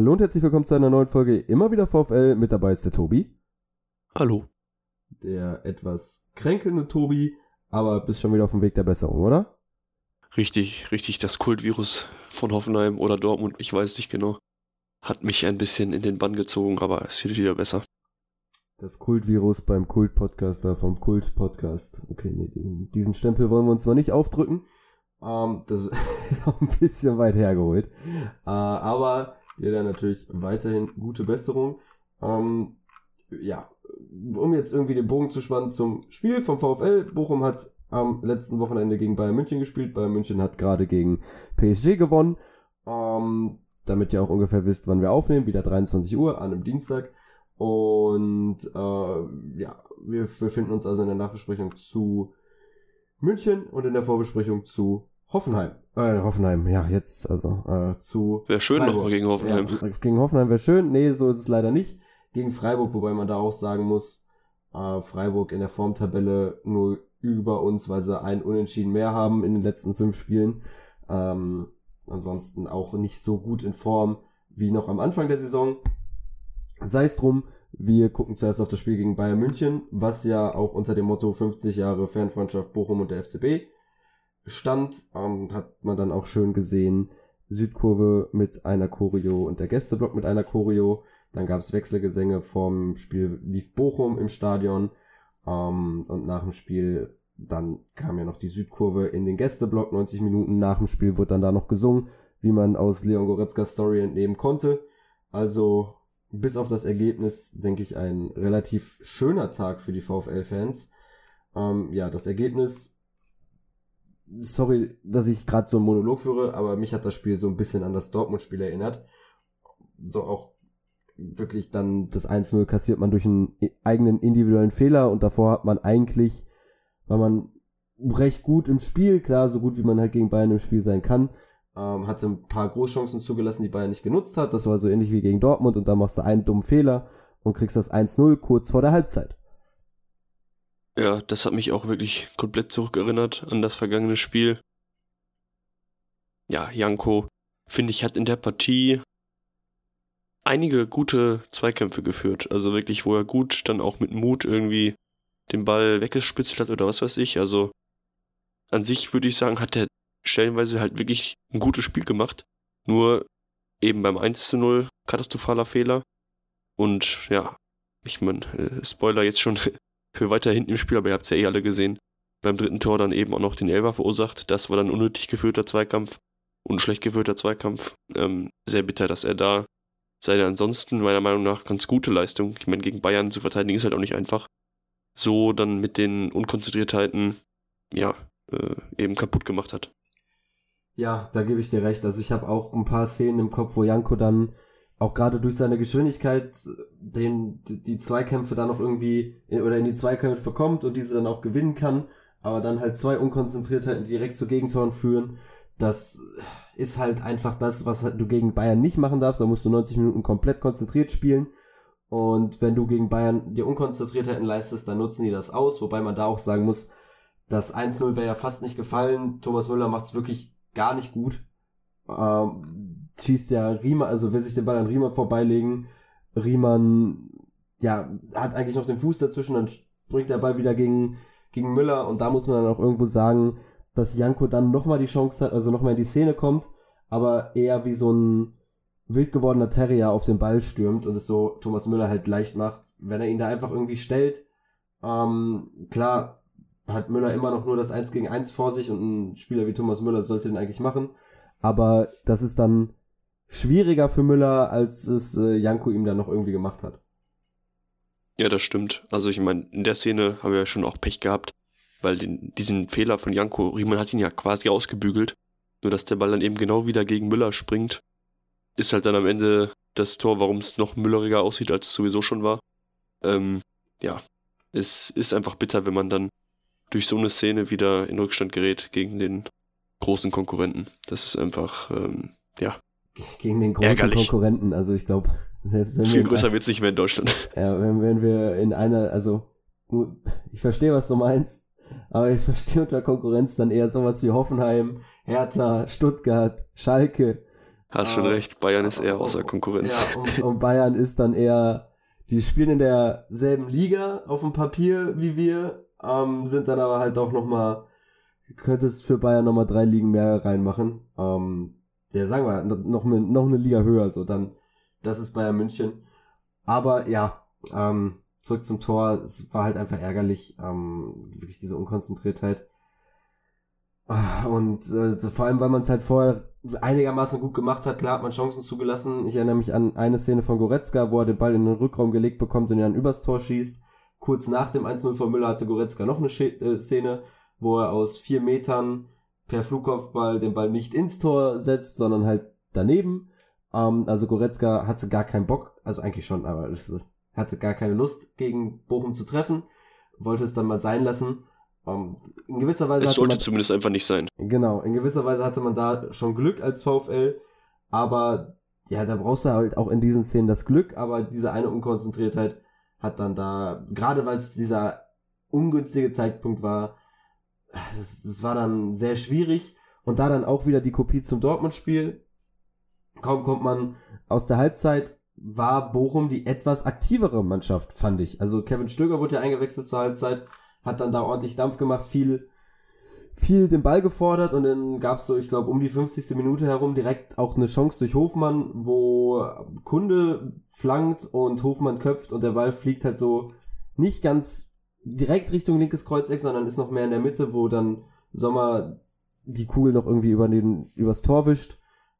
Hallo und herzlich willkommen zu einer neuen Folge Immer wieder VfL. Mit dabei ist der Tobi. Hallo. Der etwas kränkelnde Tobi, aber bist schon wieder auf dem Weg der Besserung, oder? Richtig, richtig, das Kultvirus von Hoffenheim oder Dortmund, ich weiß nicht genau, hat mich ein bisschen in den Bann gezogen, aber es wird wieder besser. Das Kultvirus beim Kult-Podcaster vom Kult-Podcast. Okay, nee, diesen Stempel wollen wir uns noch nicht aufdrücken. Ähm, das ist auch ein bisschen weit hergeholt. Äh, aber wir dann natürlich weiterhin gute Besserung. Ähm, ja, um jetzt irgendwie den Bogen zu spannen zum Spiel vom VfL. Bochum hat am letzten Wochenende gegen Bayern München gespielt. Bayern München hat gerade gegen PSG gewonnen. Ähm, damit ihr auch ungefähr wisst, wann wir aufnehmen. Wieder 23 Uhr an einem Dienstag. Und äh, ja, wir befinden uns also in der Nachbesprechung zu München und in der Vorbesprechung zu Hoffenheim. Äh, Hoffenheim, ja, jetzt, also äh, zu. Wäre schön nochmal gegen Hoffenheim. Ja, gegen Hoffenheim wäre schön. Nee, so ist es leider nicht. Gegen Freiburg, wobei man da auch sagen muss, äh, Freiburg in der Formtabelle nur über uns, weil sie ein Unentschieden mehr haben in den letzten fünf Spielen. Ähm, ansonsten auch nicht so gut in Form wie noch am Anfang der Saison. Sei es drum, wir gucken zuerst auf das Spiel gegen Bayern München, was ja auch unter dem Motto 50 Jahre Fanfreundschaft Bochum und der FCB stand, ähm, hat man dann auch schön gesehen, Südkurve mit einer Choreo und der Gästeblock mit einer Choreo. Dann gab es Wechselgesänge vom Spiel lief Bochum im Stadion ähm, und nach dem Spiel dann kam ja noch die Südkurve in den Gästeblock. 90 Minuten nach dem Spiel wurde dann da noch gesungen, wie man aus Leon Goretzkas Story entnehmen konnte. Also bis auf das Ergebnis, denke ich, ein relativ schöner Tag für die VfL-Fans. Ähm, ja, das Ergebnis sorry, dass ich gerade so einen Monolog führe, aber mich hat das Spiel so ein bisschen an das Dortmund-Spiel erinnert. So auch wirklich dann das 1-0 kassiert man durch einen eigenen individuellen Fehler und davor hat man eigentlich, weil man recht gut im Spiel, klar, so gut wie man halt gegen Bayern im Spiel sein kann, ähm, hatte ein paar Großchancen zugelassen, die Bayern nicht genutzt hat. Das war so ähnlich wie gegen Dortmund und dann machst du einen dummen Fehler und kriegst das 1-0 kurz vor der Halbzeit. Ja, das hat mich auch wirklich komplett zurückerinnert an das vergangene Spiel. Ja, Janko, finde ich, hat in der Partie einige gute Zweikämpfe geführt. Also wirklich, wo er gut dann auch mit Mut irgendwie den Ball weggespitzt hat oder was weiß ich. Also an sich würde ich sagen, hat er stellenweise halt wirklich ein gutes Spiel gemacht. Nur eben beim 1 zu 0 katastrophaler Fehler. Und ja, ich meine, äh, Spoiler jetzt schon, für weiter hinten im Spiel, aber ihr habt es ja eh alle gesehen. Beim dritten Tor dann eben auch noch den Elfer verursacht. Das war dann unnötig geführter Zweikampf und schlecht geführter Zweikampf. Ähm, sehr bitter, dass er da seine ansonsten meiner Meinung nach ganz gute Leistung, ich meine, gegen Bayern zu verteidigen ist halt auch nicht einfach, so dann mit den Unkonzentriertheiten, ja, äh, eben kaputt gemacht hat. Ja, da gebe ich dir recht. Also ich habe auch ein paar Szenen im Kopf, wo Janko dann auch gerade durch seine Geschwindigkeit den, die Zweikämpfe dann noch irgendwie oder in die Zweikämpfe kommt und diese dann auch gewinnen kann, aber dann halt zwei Unkonzentriertheiten direkt zu Gegentoren führen. Das ist halt einfach das, was halt du gegen Bayern nicht machen darfst. Da musst du 90 Minuten komplett konzentriert spielen. Und wenn du gegen Bayern die Unkonzentriertheiten leistest, dann nutzen die das aus. Wobei man da auch sagen muss, das 1-0 wäre ja fast nicht gefallen. Thomas Müller macht es wirklich gar nicht gut. Ähm, schießt ja Riemann, also will sich den Ball an Riemann vorbeilegen. Riemann, ja, hat eigentlich noch den Fuß dazwischen, dann springt der Ball wieder gegen, gegen Müller und da muss man dann auch irgendwo sagen, dass Janko dann nochmal die Chance hat, also nochmal in die Szene kommt, aber eher wie so ein wild gewordener Terrier auf den Ball stürmt und es so Thomas Müller halt leicht macht, wenn er ihn da einfach irgendwie stellt. Ähm, klar hat Müller immer noch nur das 1 gegen 1 vor sich und ein Spieler wie Thomas Müller sollte den eigentlich machen, aber das ist dann schwieriger für Müller, als es äh, Janko ihm dann noch irgendwie gemacht hat. Ja, das stimmt. Also ich meine, in der Szene haben wir ja schon auch Pech gehabt, weil den, diesen Fehler von Janko, Riemann hat ihn ja quasi ausgebügelt. Nur dass der Ball dann eben genau wieder gegen Müller springt, ist halt dann am Ende das Tor, warum es noch mülleriger aussieht, als es sowieso schon war. Ähm, ja, es ist einfach bitter, wenn man dann durch so eine Szene wieder in Rückstand gerät gegen den großen Konkurrenten. Das ist einfach, ähm, ja, gegen den großen Ärgerlich. Konkurrenten. Also ich glaube, Viel größer wird's nicht mehr in Deutschland. Ja, wenn, wenn wir in einer, also ich verstehe, was du meinst, aber ich verstehe unter Konkurrenz dann eher sowas wie Hoffenheim, Hertha, Stuttgart, Schalke. Hast schon recht, Bayern ist eher außer Konkurrenz. Ja, und, und Bayern ist dann eher, die spielen in derselben Liga auf dem Papier wie wir, ähm, sind dann aber halt auch nochmal, könntest für Bayern nochmal drei Ligen mehr reinmachen. Ähm, ja, sagen wir, noch, noch eine Liga höher, so dann, das ist Bayern München. Aber ja, ähm, zurück zum Tor, es war halt einfach ärgerlich, ähm, wirklich diese Unkonzentriertheit. Und äh, vor allem, weil man es halt vorher einigermaßen gut gemacht hat, klar hat man Chancen zugelassen. Ich erinnere mich an eine Szene von Goretzka, wo er den Ball in den Rückraum gelegt bekommt und dann übers Tor schießt. Kurz nach dem 1-0 von Müller hatte Goretzka noch eine äh, Szene, wo er aus vier Metern per Flugkopfball den Ball nicht ins Tor setzt, sondern halt daneben. Ähm, also Goretzka hatte gar keinen Bock, also eigentlich schon, aber es hatte gar keine Lust, gegen Bochum zu treffen, wollte es dann mal sein lassen. Ähm, in gewisser Weise. Es sollte man, zumindest einfach nicht sein. Genau, in gewisser Weise hatte man da schon Glück als VfL, aber ja, da brauchst du halt auch in diesen Szenen das Glück, aber diese eine Unkonzentriertheit hat dann da, gerade weil es dieser ungünstige Zeitpunkt war, das, das war dann sehr schwierig und da dann auch wieder die Kopie zum Dortmund-Spiel. Kaum kommt man aus der Halbzeit, war Bochum die etwas aktivere Mannschaft, fand ich. Also Kevin Stöger wurde ja eingewechselt zur Halbzeit hat dann da ordentlich Dampf gemacht, viel, viel den Ball gefordert und dann gab's so, ich glaube, um die 50. Minute herum direkt auch eine Chance durch Hofmann, wo Kunde flankt und Hofmann köpft und der Ball fliegt halt so nicht ganz direkt Richtung linkes Kreuzeck, sondern ist noch mehr in der Mitte, wo dann Sommer die Kugel noch irgendwie über den, übers Tor wischt.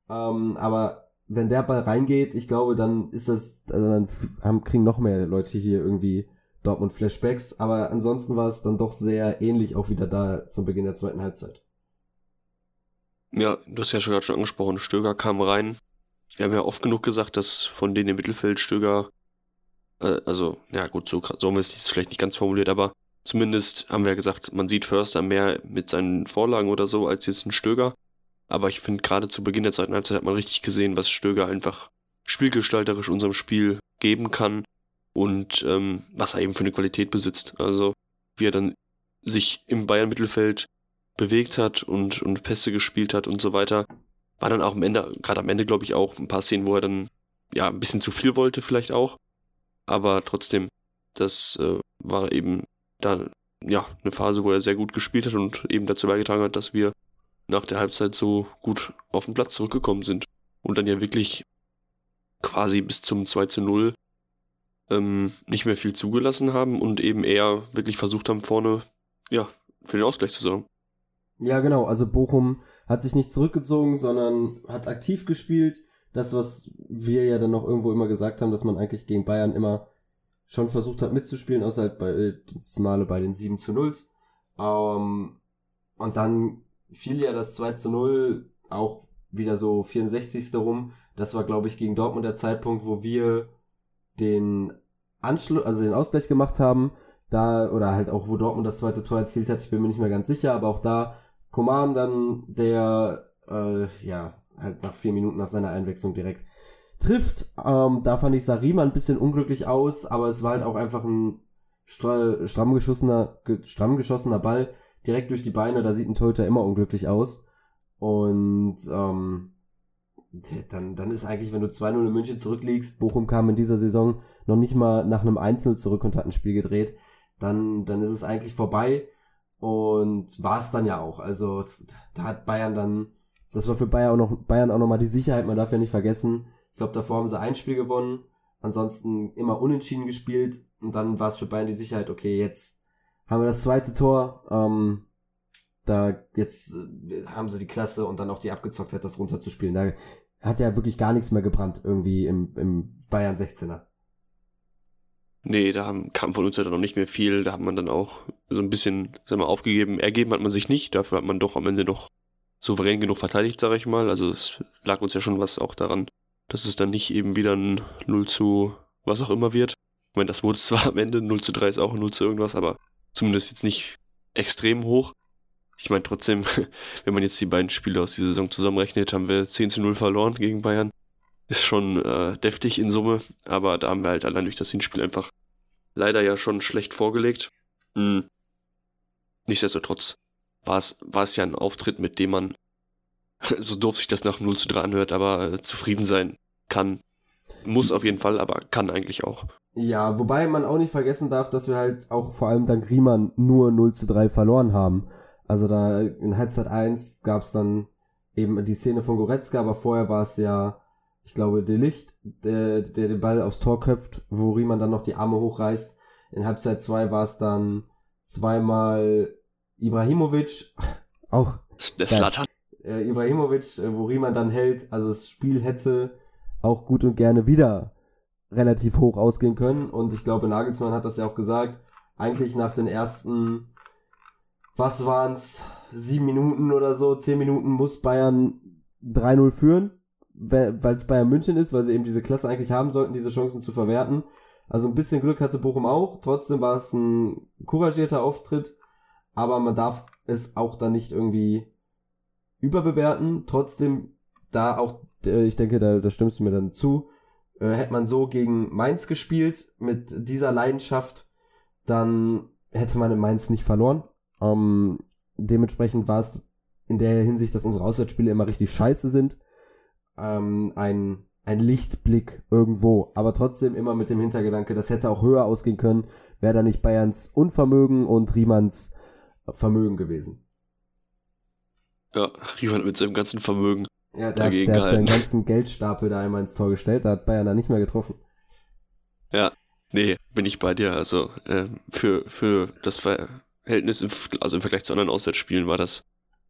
Ähm, aber wenn der Ball reingeht, ich glaube, dann ist das, also dann haben, kriegen noch mehr Leute hier irgendwie Dortmund Flashbacks, aber ansonsten war es dann doch sehr ähnlich auch wieder da zum Beginn der zweiten Halbzeit. Ja, du hast ja schon gerade schon angesprochen, Stöger kam rein. Wir haben ja oft genug gesagt, dass von denen im Mittelfeld Stöger, äh, also, ja gut, so, so haben wir es vielleicht nicht ganz formuliert, aber zumindest haben wir ja gesagt, man sieht Förster mehr mit seinen Vorlagen oder so als jetzt ein Stöger. Aber ich finde, gerade zu Beginn der zweiten Halbzeit hat man richtig gesehen, was Stöger einfach spielgestalterisch unserem Spiel geben kann und ähm, was er eben für eine Qualität besitzt. Also wie er dann sich im Bayern-Mittelfeld bewegt hat und, und Pässe gespielt hat und so weiter. War dann auch am Ende, gerade am Ende glaube ich auch ein paar Szenen, wo er dann ja ein bisschen zu viel wollte vielleicht auch. Aber trotzdem, das äh, war eben da ja eine Phase, wo er sehr gut gespielt hat und eben dazu beigetragen hat, dass wir nach der Halbzeit so gut auf den Platz zurückgekommen sind. Und dann ja wirklich quasi bis zum 2 zu 0 ähm, nicht mehr viel zugelassen haben und eben eher wirklich versucht haben, vorne ja, für den Ausgleich zu sorgen. Ja, genau. Also Bochum hat sich nicht zurückgezogen, sondern hat aktiv gespielt. Das, was wir ja dann noch irgendwo immer gesagt haben, dass man eigentlich gegen Bayern immer schon versucht hat mitzuspielen, außer halt bei das Male bei den 7 zu 0. Ähm, und dann fiel ja das 2 zu 0 auch wieder so 64. rum. Das war, glaube ich, gegen Dortmund der Zeitpunkt, wo wir den Anschluss, also den Ausgleich gemacht haben, da, oder halt auch, wo Dortmund das zweite Tor erzielt hat, ich bin mir nicht mehr ganz sicher, aber auch da Coman dann, der, äh, ja, halt nach vier Minuten nach seiner Einwechslung direkt trifft. Ähm, da fand ich Sarima ein bisschen unglücklich aus, aber es war halt auch einfach ein stramm geschossener, stramm geschossener Ball direkt durch die Beine, da sieht ein Torhüter immer unglücklich aus. Und ähm, dann, dann ist eigentlich, wenn du 2-0 in München zurückliegst, Bochum kam in dieser Saison noch nicht mal nach einem 1-0 zurück und hat ein Spiel gedreht, dann, dann ist es eigentlich vorbei und war es dann ja auch. Also da hat Bayern dann, das war für Bayern auch noch, Bayern auch nochmal die Sicherheit, man darf ja nicht vergessen. Ich glaube, davor haben sie ein Spiel gewonnen, ansonsten immer unentschieden gespielt und dann war es für Bayern die Sicherheit, okay, jetzt haben wir das zweite Tor, ähm, da jetzt äh, haben sie die Klasse und dann auch die Abgezocktheit, das runterzuspielen. Da hat ja wirklich gar nichts mehr gebrannt irgendwie im, im Bayern 16er. Nee, da haben, kam von uns ja dann noch nicht mehr viel. Da hat man dann auch so ein bisschen, sagen wir, aufgegeben. Ergeben hat man sich nicht. Dafür hat man doch am Ende noch souverän genug verteidigt, sage ich mal. Also es lag uns ja schon was auch daran, dass es dann nicht eben wieder ein 0 zu was auch immer wird. Ich meine, das wurde zwar am Ende 0 zu 3 ist auch 0 zu irgendwas, aber zumindest jetzt nicht extrem hoch. Ich meine trotzdem, wenn man jetzt die beiden Spiele aus dieser Saison zusammenrechnet, haben wir 10 zu 0 verloren gegen Bayern. Ist schon äh, deftig in Summe, aber da haben wir halt allein durch das Hinspiel einfach leider ja schon schlecht vorgelegt. Hm. Nichtsdestotrotz war es, ja ein Auftritt, mit dem man so doof sich das nach 0 zu 3 anhört, aber äh, zufrieden sein kann. Muss auf jeden Fall, aber kann eigentlich auch. Ja, wobei man auch nicht vergessen darf, dass wir halt auch vor allem dank Riemann nur 0 zu 3 verloren haben. Also da in Halbzeit 1 gab es dann eben die Szene von Goretzka, aber vorher war es ja, ich glaube, Delicht, der, der den Ball aufs Tor köpft, wo Riemann dann noch die Arme hochreißt. In Halbzeit 2 war es dann zweimal Ibrahimovic, auch der Slatan. Äh, Ibrahimovic, äh, wo Riemann dann hält, also das Spiel hätte auch gut und gerne wieder relativ hoch ausgehen können. Und ich glaube, Nagelsmann hat das ja auch gesagt. Eigentlich nach den ersten, was waren's, sieben Minuten oder so, zehn Minuten muss Bayern 3-0 führen, weil es Bayern München ist, weil sie eben diese Klasse eigentlich haben sollten, diese Chancen zu verwerten. Also ein bisschen Glück hatte Bochum auch. Trotzdem war es ein couragierter Auftritt. Aber man darf es auch dann nicht irgendwie überbewerten. Trotzdem, da auch, äh, ich denke, da, da stimmst du mir dann zu, äh, hätte man so gegen Mainz gespielt mit dieser Leidenschaft, dann hätte man in Mainz nicht verloren. Ähm, dementsprechend war es in der Hinsicht, dass unsere Auswärtsspiele immer richtig scheiße sind, ähm, ein, ein Lichtblick irgendwo. Aber trotzdem immer mit dem Hintergedanke, das hätte auch höher ausgehen können, wäre da nicht Bayerns Unvermögen und Riemanns Vermögen gewesen. Ja, Riemann mit seinem ganzen Vermögen. Ja, der, der hat seinen ganzen Geldstapel da einmal ins Tor gestellt, da hat Bayern da nicht mehr getroffen. Ja, nee, bin ich bei dir. Also äh, für, für das Verhältnis, im, also im Vergleich zu anderen Auswärtsspielen war das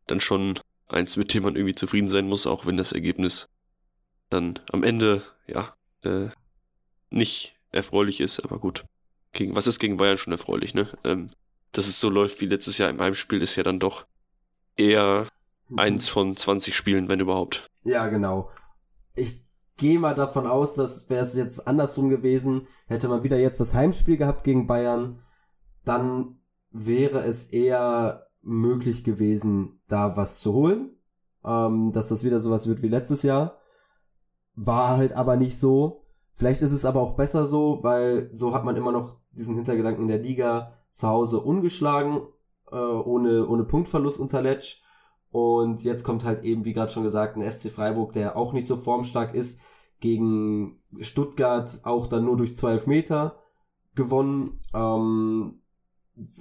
dann schon eins, mit dem man irgendwie zufrieden sein muss, auch wenn das Ergebnis dann am Ende, ja, äh, nicht erfreulich ist, aber gut. Gegen, was ist gegen Bayern schon erfreulich, ne? Ähm, dass es so läuft wie letztes Jahr im Heimspiel, ist ja dann doch eher mhm. eins von 20 Spielen, wenn überhaupt. Ja, genau. Ich gehe mal davon aus, dass wäre es jetzt andersrum gewesen, hätte man wieder jetzt das Heimspiel gehabt gegen Bayern, dann wäre es eher möglich gewesen, da was zu holen. Ähm, dass das wieder sowas wird wie letztes Jahr. War halt aber nicht so. Vielleicht ist es aber auch besser so, weil so hat man immer noch diesen Hintergedanken in der Liga zu Hause ungeschlagen äh, ohne, ohne Punktverlust unter Letsch. Und jetzt kommt halt eben, wie gerade schon gesagt, ein SC Freiburg, der auch nicht so formstark ist, gegen Stuttgart auch dann nur durch 12 Meter gewonnen. Ähm,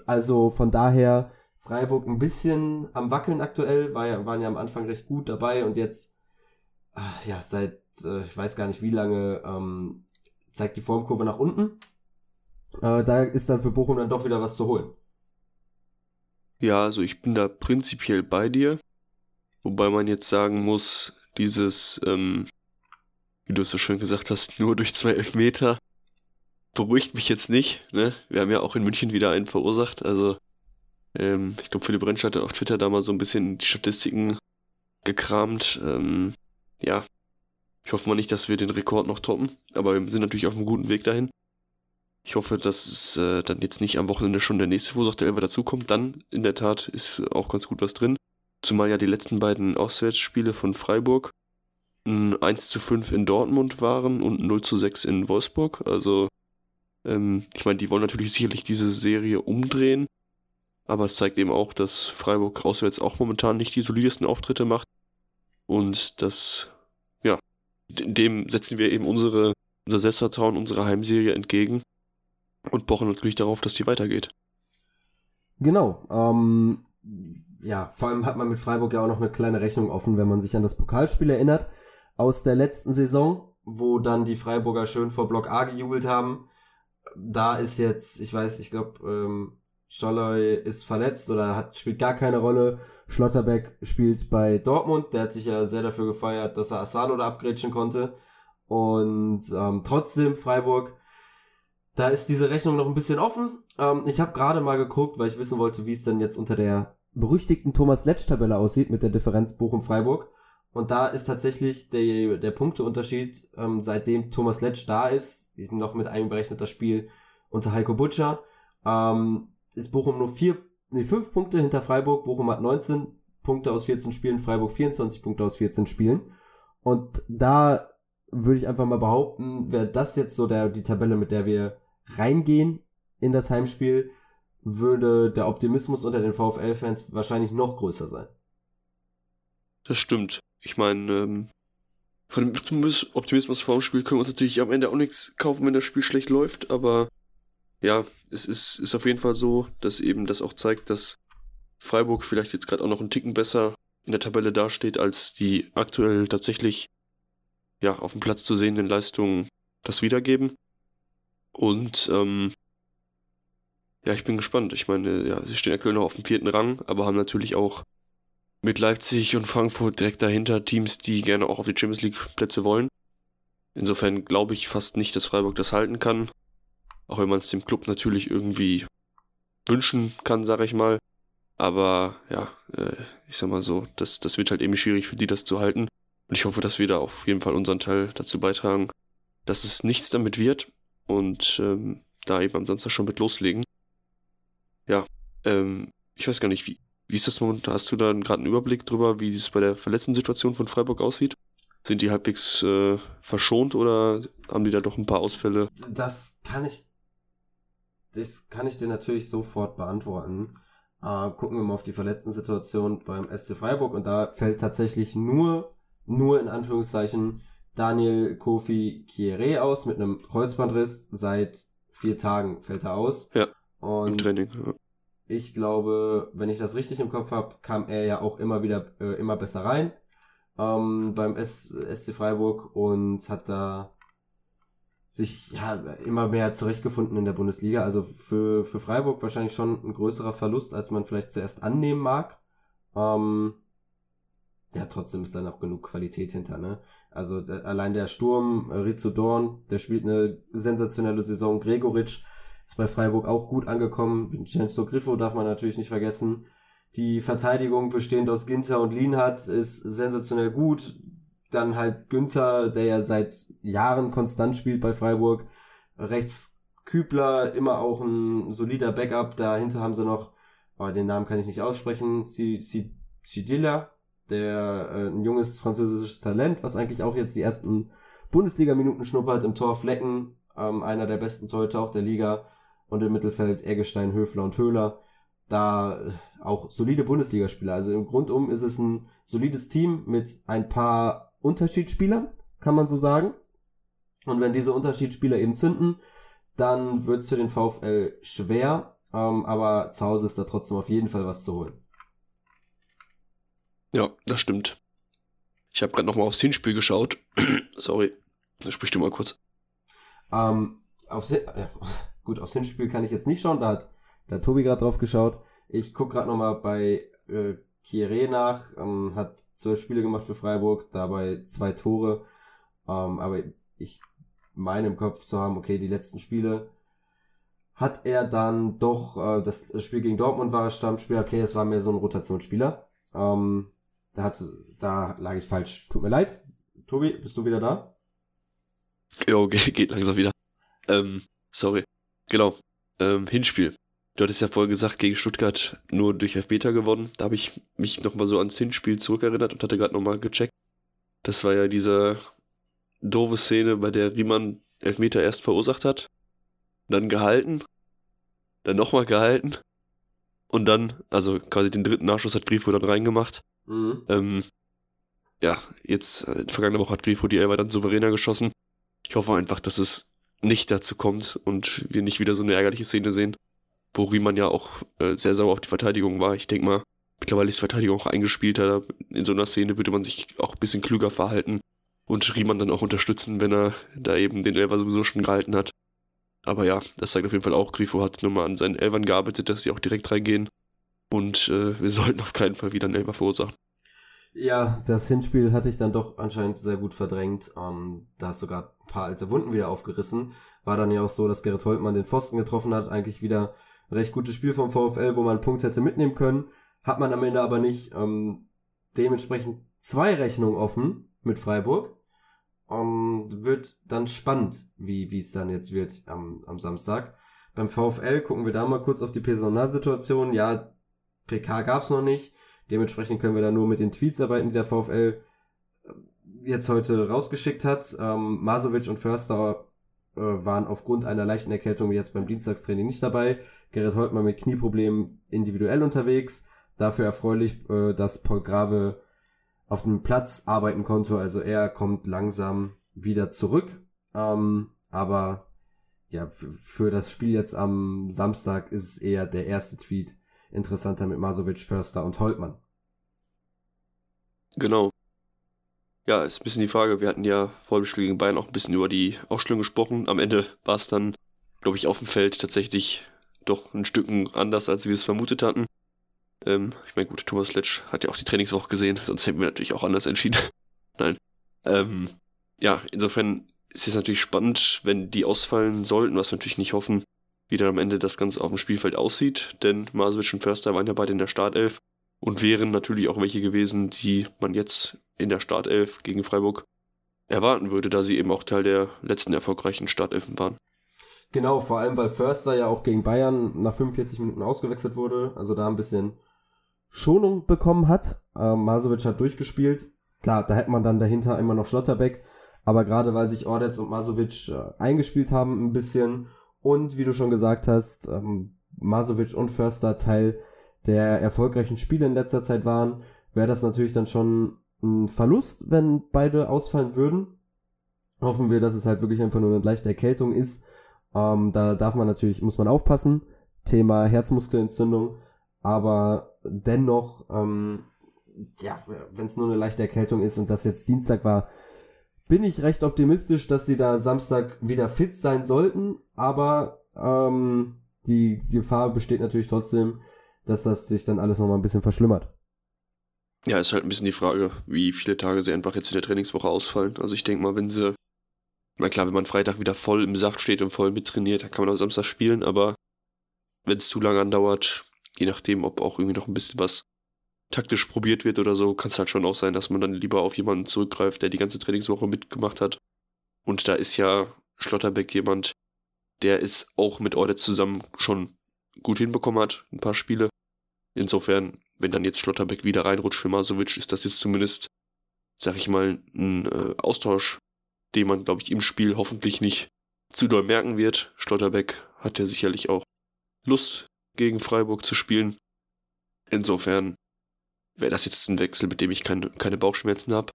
also von daher Freiburg ein bisschen am Wackeln aktuell, war ja, waren ja am Anfang recht gut dabei und jetzt, ach, ja, seit, äh, ich weiß gar nicht wie lange, ähm, zeigt die Formkurve nach unten. Äh, da ist dann für Bochum dann doch wieder was zu holen. Ja, also ich bin da prinzipiell bei dir. Wobei man jetzt sagen muss, dieses, ähm, wie du es so schön gesagt hast, nur durch zwei Elfmeter beruhigt mich jetzt nicht. Ne? Wir haben ja auch in München wieder einen verursacht. Also ähm, ich glaube, Philipp Rentsch hatte auf Twitter da mal so ein bisschen die Statistiken gekramt. Ähm, ja, ich hoffe mal nicht, dass wir den Rekord noch toppen, aber wir sind natürlich auf einem guten Weg dahin. Ich hoffe, dass es äh, dann jetzt nicht am Wochenende schon der nächste Versuch Elfer dazukommt. Dann, in der Tat, ist auch ganz gut was drin. Zumal ja die letzten beiden Auswärtsspiele von Freiburg ein 1 zu 5 in Dortmund waren und 0 zu 6 in Wolfsburg. Also, ähm, ich meine, die wollen natürlich sicherlich diese Serie umdrehen. Aber es zeigt eben auch, dass Freiburg auswärts auch momentan nicht die solidesten Auftritte macht. Und das, ja, dem setzen wir eben unsere, unser Selbstvertrauen, unsere Heimserie entgegen und pochen natürlich darauf, dass die weitergeht. Genau. Ähm, ja, vor allem hat man mit Freiburg ja auch noch eine kleine Rechnung offen, wenn man sich an das Pokalspiel erinnert aus der letzten Saison, wo dann die Freiburger schön vor Block A gejubelt haben. Da ist jetzt, ich weiß, ich glaube, ähm, Scholloy ist verletzt oder hat, spielt gar keine Rolle. Schlotterbeck spielt bei Dortmund. Der hat sich ja sehr dafür gefeiert, dass er Asano da abgrätschen konnte. Und ähm, trotzdem Freiburg da ist diese Rechnung noch ein bisschen offen. Ähm, ich habe gerade mal geguckt, weil ich wissen wollte, wie es denn jetzt unter der berüchtigten Thomas Letsch-Tabelle aussieht mit der Differenz Bochum-Freiburg. Und da ist tatsächlich der, der Punkteunterschied, ähm, seitdem Thomas Letsch da ist, noch mit einberechnet das Spiel unter Heiko Butcher, ähm, ist Bochum nur vier, nee, fünf Punkte hinter Freiburg. Bochum hat 19 Punkte aus 14 Spielen, Freiburg 24 Punkte aus 14 Spielen. Und da würde ich einfach mal behaupten, wäre das jetzt so der, die Tabelle, mit der wir reingehen in das Heimspiel, würde der Optimismus unter den VfL-Fans wahrscheinlich noch größer sein. Das stimmt. ich meine, ähm, von dem Optimismus vorm Spiel können wir uns natürlich am Ende auch nichts kaufen, wenn das Spiel schlecht läuft, aber ja, es ist, ist auf jeden Fall so, dass eben das auch zeigt, dass Freiburg vielleicht jetzt gerade auch noch einen Ticken besser in der Tabelle dasteht, als die aktuell tatsächlich ja, auf dem Platz zu sehenden Leistungen das wiedergeben. Und ähm, ja, ich bin gespannt. Ich meine, ja, sie stehen aktuell noch auf dem vierten Rang, aber haben natürlich auch mit Leipzig und Frankfurt direkt dahinter Teams, die gerne auch auf die Champions League Plätze wollen. Insofern glaube ich fast nicht, dass Freiburg das halten kann. Auch wenn man es dem Club natürlich irgendwie wünschen kann, sage ich mal. Aber ja, äh, ich sag mal so, das, das wird halt eben schwierig für die, das zu halten. Und ich hoffe, dass wir da auf jeden Fall unseren Teil dazu beitragen, dass es nichts damit wird und ähm, da eben am Samstag schon mit loslegen. Ja, ähm, ich weiß gar nicht, wie, wie ist das momentan? Hast du da gerade einen Überblick drüber, wie es bei der verletzten Situation von Freiburg aussieht? Sind die halbwegs äh, verschont oder haben die da doch ein paar Ausfälle? Das kann ich, das kann ich dir natürlich sofort beantworten. Äh, gucken wir mal auf die verletzten Situation beim SC Freiburg und da fällt tatsächlich nur, nur in Anführungszeichen Daniel Kofi Kieré aus mit einem Kreuzbandriss. Seit vier Tagen fällt er aus. Ja. Und Im Training. Ja ich glaube, wenn ich das richtig im Kopf habe, kam er ja auch immer wieder äh, immer besser rein ähm, beim S SC Freiburg und hat da sich ja immer mehr zurechtgefunden in der Bundesliga. Also für, für Freiburg wahrscheinlich schon ein größerer Verlust, als man vielleicht zuerst annehmen mag. Ähm, ja, trotzdem ist da noch genug Qualität hinter, ne? Also allein der Sturm, äh, Rizzo Dorn, der spielt eine sensationelle Saison. Gregoritsch ist bei Freiburg auch gut angekommen. Vincenzo Griffo darf man natürlich nicht vergessen. Die Verteidigung bestehend aus Ginter und Lienhardt ist sensationell gut. Dann halt Günther, der ja seit Jahren konstant spielt bei Freiburg. Rechts Kübler, immer auch ein solider Backup. Dahinter haben sie noch, oh, den Namen kann ich nicht aussprechen, Sidilla, der äh, ein junges französisches Talent, was eigentlich auch jetzt die ersten Bundesliga-Minuten schnuppert im Tor Flecken, ähm, einer der besten Torhüter auch der Liga und im Mittelfeld Eggestein, Höfler und Höhler. Da äh, auch solide Bundesligaspieler. Also im Grundum ist es ein solides Team mit ein paar Unterschiedsspielern, kann man so sagen. Und wenn diese Unterschiedsspieler eben zünden, dann wird es für den VfL schwer. Ähm, aber zu Hause ist da trotzdem auf jeden Fall was zu holen. Ja, das stimmt. Ich habe gerade nochmal aufs Hinspiel geschaut. Sorry, sprich du mal kurz. Ähm, aufs, ja, Gut, aufs Hinspiel kann ich jetzt nicht schauen, da hat, da Tobi gerade drauf geschaut. Ich gucke gerade nochmal bei äh, Kieré nach, ähm, hat zwölf Spiele gemacht für Freiburg, dabei zwei Tore. Ähm, aber ich meine im Kopf zu haben, okay, die letzten Spiele hat er dann doch, äh, das Spiel gegen Dortmund war er Stammspieler, okay, es war mehr so ein Rotationsspieler. Ähm, da, hat, da lag ich falsch. Tut mir leid. Tobi, bist du wieder da? Jo, geht langsam wieder. Ähm, sorry. Genau. Ähm, Hinspiel. Du hattest ja vorher gesagt, gegen Stuttgart nur durch Elfmeter gewonnen. Da habe ich mich nochmal so ans Hinspiel zurückerinnert und hatte gerade nochmal gecheckt. Das war ja diese doofe Szene, bei der Riemann Elfmeter erst verursacht hat, dann gehalten, dann nochmal gehalten und dann, also quasi den dritten Nachschuss hat Grifo dann reingemacht. Mhm. Ähm, ja, jetzt, äh, vergangene Woche hat Grifo die Elfer dann souveräner geschossen. Ich hoffe einfach, dass es nicht dazu kommt und wir nicht wieder so eine ärgerliche Szene sehen, wo Riemann ja auch äh, sehr sauer auf die Verteidigung war. Ich denke mal, mittlerweile ist die Verteidigung auch eingespielter. In so einer Szene würde man sich auch ein bisschen klüger verhalten und Riemann dann auch unterstützen, wenn er da eben den Elfer sowieso schon gehalten hat. Aber ja, das zeigt auf jeden Fall auch, Grifo hat nochmal an seinen Elfern gearbeitet, dass sie auch direkt reingehen. Und äh, wir sollten auf keinen Fall wieder einen Elfer verursachen. Ja, das Hinspiel hatte ich dann doch anscheinend sehr gut verdrängt. Ähm, da hast du gerade ein paar alte Wunden wieder aufgerissen. War dann ja auch so, dass Gerrit Holtmann den Pfosten getroffen hat. Eigentlich wieder ein recht gutes Spiel vom VfL, wo man einen Punkt hätte mitnehmen können. Hat man am Ende aber nicht. Ähm, dementsprechend zwei Rechnungen offen mit Freiburg. Ähm, wird dann spannend, wie wie es dann jetzt wird am, am Samstag. Beim VfL gucken wir da mal kurz auf die Personalsituation. Ja, PK gab's noch nicht. Dementsprechend können wir da nur mit den Tweets arbeiten, die der VfL äh, jetzt heute rausgeschickt hat. Ähm, Masovic und Förster äh, waren aufgrund einer leichten Erkältung jetzt beim Dienstagstraining nicht dabei. Gerrit Holtmann mit Knieproblemen individuell unterwegs. Dafür erfreulich, äh, dass Paul Grave auf dem Platz arbeiten konnte. Also er kommt langsam wieder zurück. Ähm, aber ja, für das Spiel jetzt am Samstag ist es eher der erste Tweet interessanter mit Masovic, Förster und Holtmann. Genau. Ja, ist ein bisschen die Frage. Wir hatten ja vor dem Spiel gegen Bayern auch ein bisschen über die Aufstellung gesprochen. Am Ende war es dann, glaube ich, auf dem Feld tatsächlich doch ein Stück anders, als wir es vermutet hatten. Ähm, ich meine, gut, Thomas Letsch hat ja auch die Trainingswoche gesehen, sonst hätten wir natürlich auch anders entschieden. Nein. Ähm, ja, insofern ist es natürlich spannend, wenn die ausfallen sollten, was wir natürlich nicht hoffen, wie dann am Ende das Ganze auf dem Spielfeld aussieht, denn Masovic und Förster waren ja beide in der Startelf und wären natürlich auch welche gewesen, die man jetzt in der Startelf gegen Freiburg erwarten würde, da sie eben auch Teil der letzten erfolgreichen Startelfen waren. Genau, vor allem weil Förster ja auch gegen Bayern nach 45 Minuten ausgewechselt wurde, also da ein bisschen Schonung bekommen hat. Ähm, Masovic hat durchgespielt. Klar, da hätte man dann dahinter immer noch Schlotterbeck, aber gerade weil sich Ordetz und Masovic äh, eingespielt haben ein bisschen und wie du schon gesagt hast, ähm, Masovic und Förster Teil der erfolgreichen Spiele in letzter Zeit waren, wäre das natürlich dann schon ein Verlust, wenn beide ausfallen würden. Hoffen wir, dass es halt wirklich einfach nur eine leichte Erkältung ist. Ähm, da darf man natürlich, muss man aufpassen. Thema Herzmuskelentzündung. Aber dennoch, ähm, ja, wenn es nur eine leichte Erkältung ist und das jetzt Dienstag war, bin ich recht optimistisch, dass sie da Samstag wieder fit sein sollten. Aber ähm, die Gefahr besteht natürlich trotzdem, dass das sich dann alles nochmal ein bisschen verschlimmert. Ja, ist halt ein bisschen die Frage, wie viele Tage sie einfach jetzt in der Trainingswoche ausfallen. Also ich denke mal, wenn sie, na klar, wenn man Freitag wieder voll im Saft steht und voll mittrainiert, dann kann man auch Samstag spielen, aber wenn es zu lange andauert, je nachdem, ob auch irgendwie noch ein bisschen was taktisch probiert wird oder so, kann es halt schon auch sein, dass man dann lieber auf jemanden zurückgreift, der die ganze Trainingswoche mitgemacht hat. Und da ist ja Schlotterbeck jemand, der es auch mit Ordet zusammen schon gut hinbekommen hat, ein paar Spiele. Insofern, wenn dann jetzt Schlotterbeck wieder reinrutscht für Masovic, ist das jetzt zumindest, sag ich mal, ein äh, Austausch, den man, glaube ich, im Spiel hoffentlich nicht zu doll merken wird. Schlotterbeck hat ja sicherlich auch Lust, gegen Freiburg zu spielen. Insofern wäre das jetzt ein Wechsel, mit dem ich keine, keine Bauchschmerzen habe.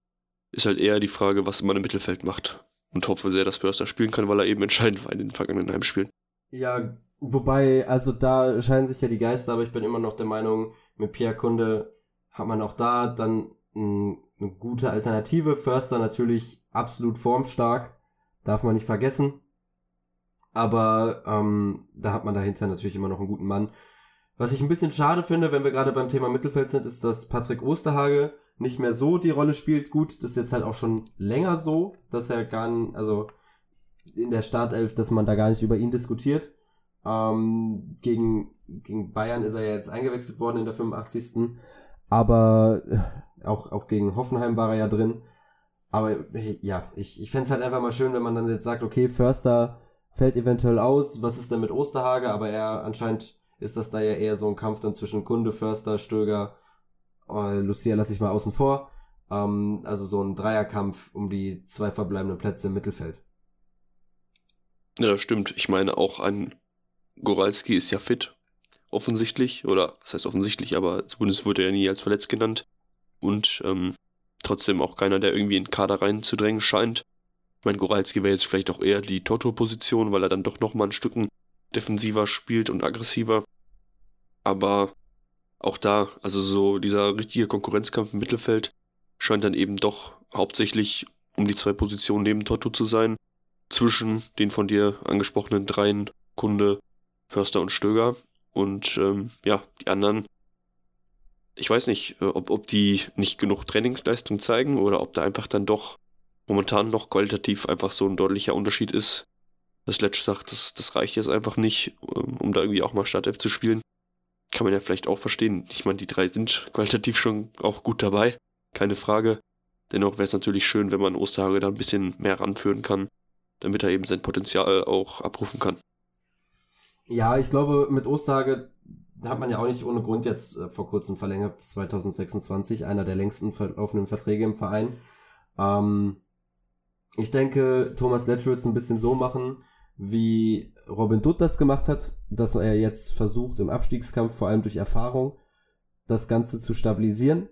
Ist halt eher die Frage, was man im Mittelfeld macht. Und hoffe sehr, dass Förster spielen kann, weil er eben entscheidend war in den vergangenen Heimspielen. Ja, wobei, also da scheinen sich ja die Geister, aber ich bin immer noch der Meinung, mit Pierre Kunde hat man auch da dann eine gute Alternative. Förster natürlich absolut formstark, darf man nicht vergessen. Aber ähm, da hat man dahinter natürlich immer noch einen guten Mann. Was ich ein bisschen schade finde, wenn wir gerade beim Thema Mittelfeld sind, ist, dass Patrick Osterhage nicht mehr so die Rolle spielt. Gut, das ist jetzt halt auch schon länger so, dass er gar nicht, also in der Startelf, dass man da gar nicht über ihn diskutiert. Ähm, gegen, gegen Bayern ist er ja jetzt eingewechselt worden in der 85. Aber äh, auch, auch gegen Hoffenheim war er ja drin. Aber ja, ich, ich fände es halt einfach mal schön, wenn man dann jetzt sagt, okay, Förster fällt eventuell aus, was ist denn mit Osterhage? Aber er anscheinend ist das da ja eher so ein Kampf dann zwischen Kunde, Förster, Stöger, äh, Lucia lasse ich mal außen vor. Ähm, also so ein Dreierkampf um die zwei verbleibenden Plätze im Mittelfeld. Ja, das stimmt. Ich meine, auch ein Goralski ist ja fit, offensichtlich. Oder was heißt offensichtlich, aber zumindest wurde er nie als verletzt genannt. Und ähm, trotzdem auch keiner, der irgendwie in den Kader reinzudrängen scheint. Ich meine, Goralski wäre jetzt vielleicht auch eher die Toto-Position, weil er dann doch nochmal ein Stücken defensiver spielt und aggressiver. Aber auch da, also so dieser richtige Konkurrenzkampf im Mittelfeld scheint dann eben doch hauptsächlich um die zwei Positionen neben Toto zu sein. Zwischen den von dir angesprochenen dreien, Kunde, Förster und Stöger. Und ähm, ja, die anderen, ich weiß nicht, äh, ob, ob die nicht genug Trainingsleistung zeigen oder ob da einfach dann doch momentan noch qualitativ einfach so ein deutlicher Unterschied ist dass Letsch sagt, das, das reicht jetzt einfach nicht, ähm, um da irgendwie auch mal Startelf zu spielen. Kann man ja vielleicht auch verstehen. Ich meine, die drei sind qualitativ schon auch gut dabei, keine Frage. Dennoch wäre es natürlich schön, wenn man Osterhage da ein bisschen mehr ranführen kann, damit er eben sein Potenzial auch abrufen kann. Ja, ich glaube, mit Osterhage hat man ja auch nicht ohne Grund jetzt äh, vor kurzem verlängert bis 2026, einer der längsten verlaufenden Verträge im Verein. Ähm, ich denke, Thomas Letsch wird es ein bisschen so machen, wie Robin Dutt das gemacht hat, dass er jetzt versucht, im Abstiegskampf, vor allem durch Erfahrung, das Ganze zu stabilisieren.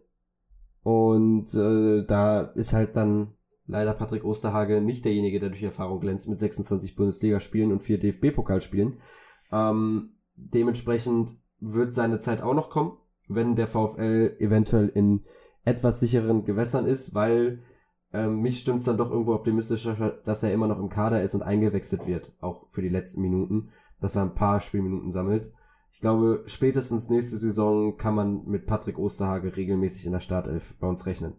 Und äh, da ist halt dann leider Patrick Osterhage nicht derjenige, der durch Erfahrung glänzt mit 26 Bundesligaspielen und vier DFB-Pokalspielen. Ähm, dementsprechend wird seine Zeit auch noch kommen, wenn der VfL eventuell in etwas sicheren Gewässern ist, weil ähm, mich stimmt's dann doch irgendwo optimistischer, dass er immer noch im Kader ist und eingewechselt wird, auch für die letzten Minuten, dass er ein paar Spielminuten sammelt. Ich glaube, spätestens nächste Saison kann man mit Patrick Osterhage regelmäßig in der Startelf bei uns rechnen.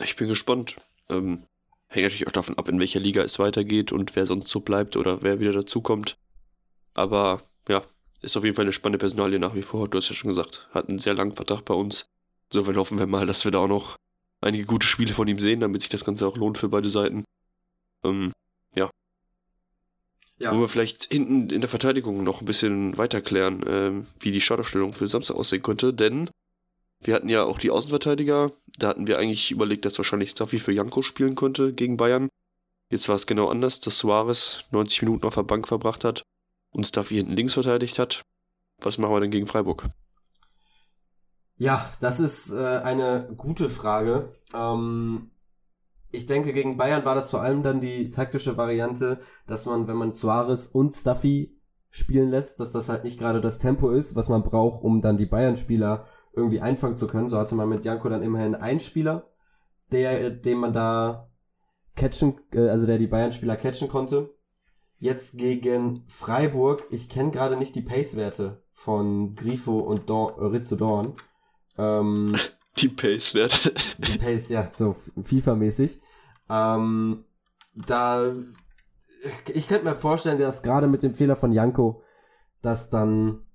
Ich bin gespannt. Ähm, hängt natürlich auch davon ab, in welcher Liga es weitergeht und wer sonst so bleibt oder wer wieder dazukommt. Aber ja, ist auf jeden Fall eine spannende Personalie nach wie vor. Du hast ja schon gesagt, hat einen sehr langen Vertrag bei uns. Insofern hoffen wir mal, dass wir da auch noch einige gute Spiele von ihm sehen, damit sich das Ganze auch lohnt für beide Seiten. Ähm, ja. ja. Wollen wir vielleicht hinten in der Verteidigung noch ein bisschen weiter klären, ähm, wie die Startaufstellung für Samstag aussehen könnte, denn wir hatten ja auch die Außenverteidiger. Da hatten wir eigentlich überlegt, dass wahrscheinlich Staffy für Janko spielen konnte gegen Bayern. Jetzt war es genau anders, dass Suarez 90 Minuten auf der Bank verbracht hat und Staffy hinten links verteidigt hat. Was machen wir denn gegen Freiburg? Ja, das ist äh, eine gute Frage. Ähm, ich denke, gegen Bayern war das vor allem dann die taktische Variante, dass man, wenn man Suarez und Staffy spielen lässt, dass das halt nicht gerade das Tempo ist, was man braucht, um dann die Bayern-Spieler irgendwie einfangen zu können. So hatte man mit Janko dann immerhin einen Spieler, der, den man da catchen, äh, also der die Bayern-Spieler catchen konnte. Jetzt gegen Freiburg. Ich kenne gerade nicht die Pace-Werte von Grifo und Dorn, äh, Rizzo Dorn. Ähm, die Pace-Werte. Die Pace, ja, so FIFA-mäßig. Ähm, da, ich könnte mir vorstellen, dass gerade mit dem Fehler von Janko, dass dann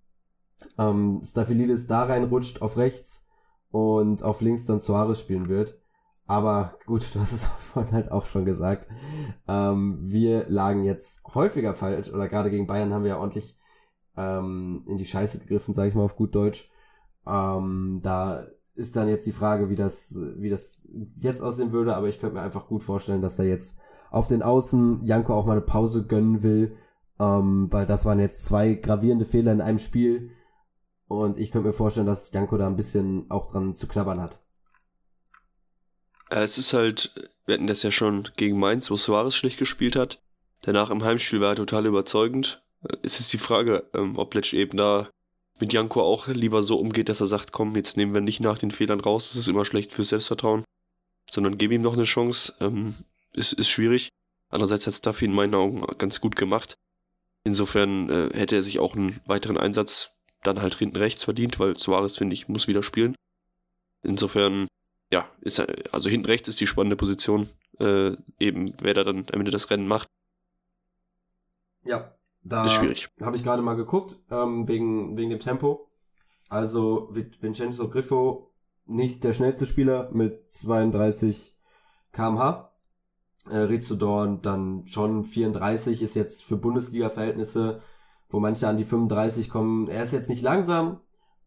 ähm, Staphylidis da reinrutscht auf rechts und auf links dann Suarez spielen wird. Aber gut, du hast es vorhin halt auch schon gesagt. Ähm, wir lagen jetzt häufiger falsch, oder gerade gegen Bayern haben wir ja ordentlich ähm, in die Scheiße gegriffen, sage ich mal auf gut Deutsch. Ähm, da ist dann jetzt die Frage, wie das, wie das jetzt aussehen würde, aber ich könnte mir einfach gut vorstellen, dass da jetzt auf den Außen Janko auch mal eine Pause gönnen will, ähm, weil das waren jetzt zwei gravierende Fehler in einem Spiel und ich könnte mir vorstellen, dass Janko da ein bisschen auch dran zu knabbern hat. Äh, es ist halt, wir hatten das ja schon gegen Mainz, wo Suarez schlecht gespielt hat. Danach im Heimspiel war er total überzeugend. Äh, es ist die Frage, ähm, ob Letsch eben da mit Janko auch lieber so umgeht, dass er sagt, komm, jetzt nehmen wir nicht nach den Fehlern raus, das ist immer schlecht fürs Selbstvertrauen, sondern gebe ihm noch eine Chance. Ähm, ist, ist schwierig. Andererseits hat Stuffy in meinen Augen ganz gut gemacht. Insofern äh, hätte er sich auch einen weiteren Einsatz dann halt hinten rechts verdient, weil Suarez, finde ich, muss wieder spielen. Insofern, ja, ist also hinten rechts ist die spannende Position, äh, eben wer da dann am Ende das Rennen macht. Ja, da habe ich gerade mal geguckt, ähm, wegen, wegen dem Tempo. Also Vincenzo Griffo, nicht der schnellste Spieler mit 32 kmh. Äh, Rizzo Dorn dann schon 34, ist jetzt für Bundesliga-Verhältnisse, wo manche an die 35 kommen. Er ist jetzt nicht langsam,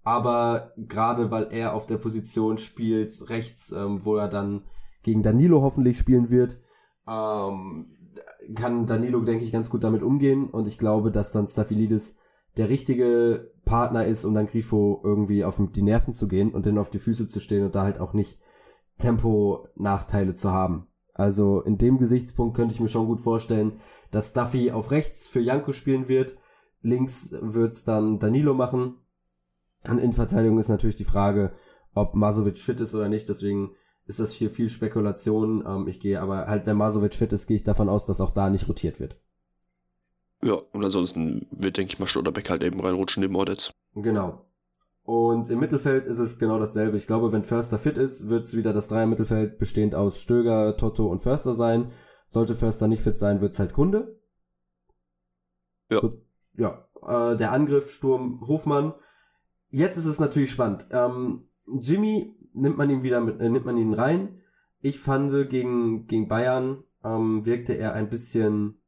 aber gerade weil er auf der Position spielt, rechts, ähm, wo er dann gegen Danilo hoffentlich spielen wird, ähm, kann Danilo, denke ich, ganz gut damit umgehen und ich glaube, dass dann Staphylidis der richtige Partner ist, um dann Grifo irgendwie auf die Nerven zu gehen und dann auf die Füße zu stehen und da halt auch nicht Tempo-Nachteile zu haben. Also in dem Gesichtspunkt könnte ich mir schon gut vorstellen, dass Stuffy auf rechts für Janko spielen wird. Links wird's dann Danilo machen. Und in Verteidigung ist natürlich die Frage, ob Masovic fit ist oder nicht. Deswegen ist das hier viel Spekulation. Ähm, ich gehe aber halt, wenn Masovic fit ist, gehe ich davon aus, dass auch da nicht rotiert wird. Ja, und ansonsten wird, denke ich mal, Schlotterbeck halt eben reinrutschen neben Audits. Genau. Und im Mittelfeld ist es genau dasselbe. Ich glaube, wenn Förster fit ist, wird es wieder das Dreier-Mittelfeld bestehend aus Stöger, Toto und Förster sein. Sollte Förster nicht fit sein, wird es halt Kunde. Ja. Ja. Äh, der Angriff, Sturm, Hofmann. Jetzt ist es natürlich spannend. Ähm, Jimmy nimmt man ihn wieder mit, äh, nimmt man ihn rein. Ich fand, gegen, gegen Bayern ähm, wirkte er ein bisschen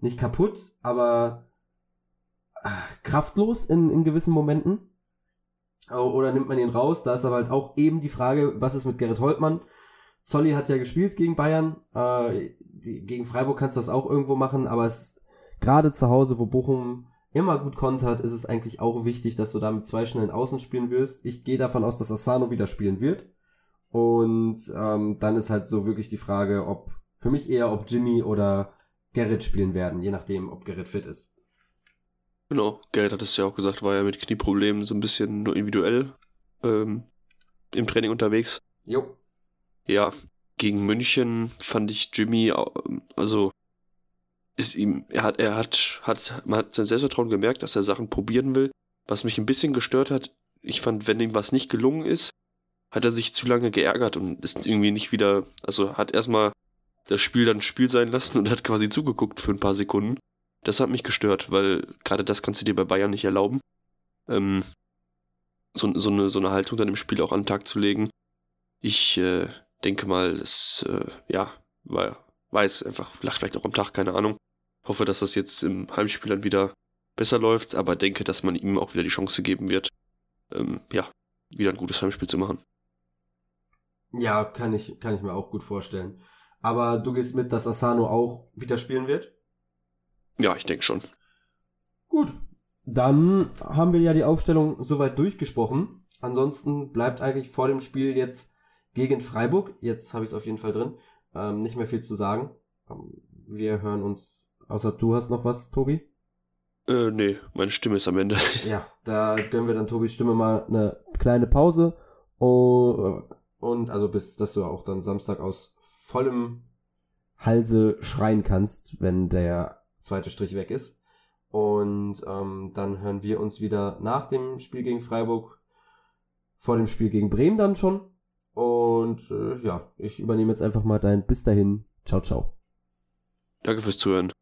nicht kaputt, aber äh, kraftlos in, in gewissen Momenten. Oder nimmt man ihn raus? Da ist aber halt auch eben die Frage, was ist mit Gerrit Holtmann? Zolli hat ja gespielt gegen Bayern. Äh, gegen Freiburg kannst du das auch irgendwo machen, aber es gerade zu Hause, wo Bochum immer gut kontert, ist es eigentlich auch wichtig, dass du da mit zwei schnellen Außen spielen wirst. Ich gehe davon aus, dass Asano wieder spielen wird. Und ähm, dann ist halt so wirklich die Frage, ob für mich eher, ob Jimmy oder Gerrit spielen werden, je nachdem, ob Gerrit fit ist. Genau, Gerrit hat es ja auch gesagt, war ja mit Knieproblemen so ein bisschen nur individuell ähm, im Training unterwegs. Jo. Ja, gegen München fand ich Jimmy, also ist ihm, er hat, er hat, hat, man hat sein Selbstvertrauen gemerkt, dass er Sachen probieren will. Was mich ein bisschen gestört hat, ich fand, wenn ihm was nicht gelungen ist, hat er sich zu lange geärgert und ist irgendwie nicht wieder, also hat erstmal das Spiel dann Spiel sein lassen und hat quasi zugeguckt für ein paar Sekunden. Das hat mich gestört, weil gerade das kannst du dir bei Bayern nicht erlauben. Ähm, so, so, eine, so eine Haltung dann im Spiel auch an den Tag zu legen. Ich äh, denke mal, es, äh, ja, war, weiß einfach, lacht vielleicht auch am Tag, keine Ahnung. Hoffe, dass das jetzt im Heimspiel dann wieder besser läuft, aber denke, dass man ihm auch wieder die Chance geben wird, ähm, ja, wieder ein gutes Heimspiel zu machen. Ja, kann ich, kann ich mir auch gut vorstellen. Aber du gehst mit, dass Asano auch wieder spielen wird? Ja, ich denke schon. Gut. Dann haben wir ja die Aufstellung soweit durchgesprochen. Ansonsten bleibt eigentlich vor dem Spiel jetzt gegen Freiburg, jetzt habe ich es auf jeden Fall drin, ähm, nicht mehr viel zu sagen. Ähm, wir hören uns, außer du hast noch was, Tobi? Äh, nee, meine Stimme ist am Ende. Ja, da gönnen wir dann Tobis Stimme mal eine kleine Pause. Oh, und also bis, dass du auch dann Samstag aus vollem Halse schreien kannst, wenn der zweite Strich weg ist. Und ähm, dann hören wir uns wieder nach dem Spiel gegen Freiburg, vor dem Spiel gegen Bremen dann schon. Und äh, ja, ich übernehme jetzt einfach mal dein Bis dahin. Ciao, ciao. Danke fürs Zuhören.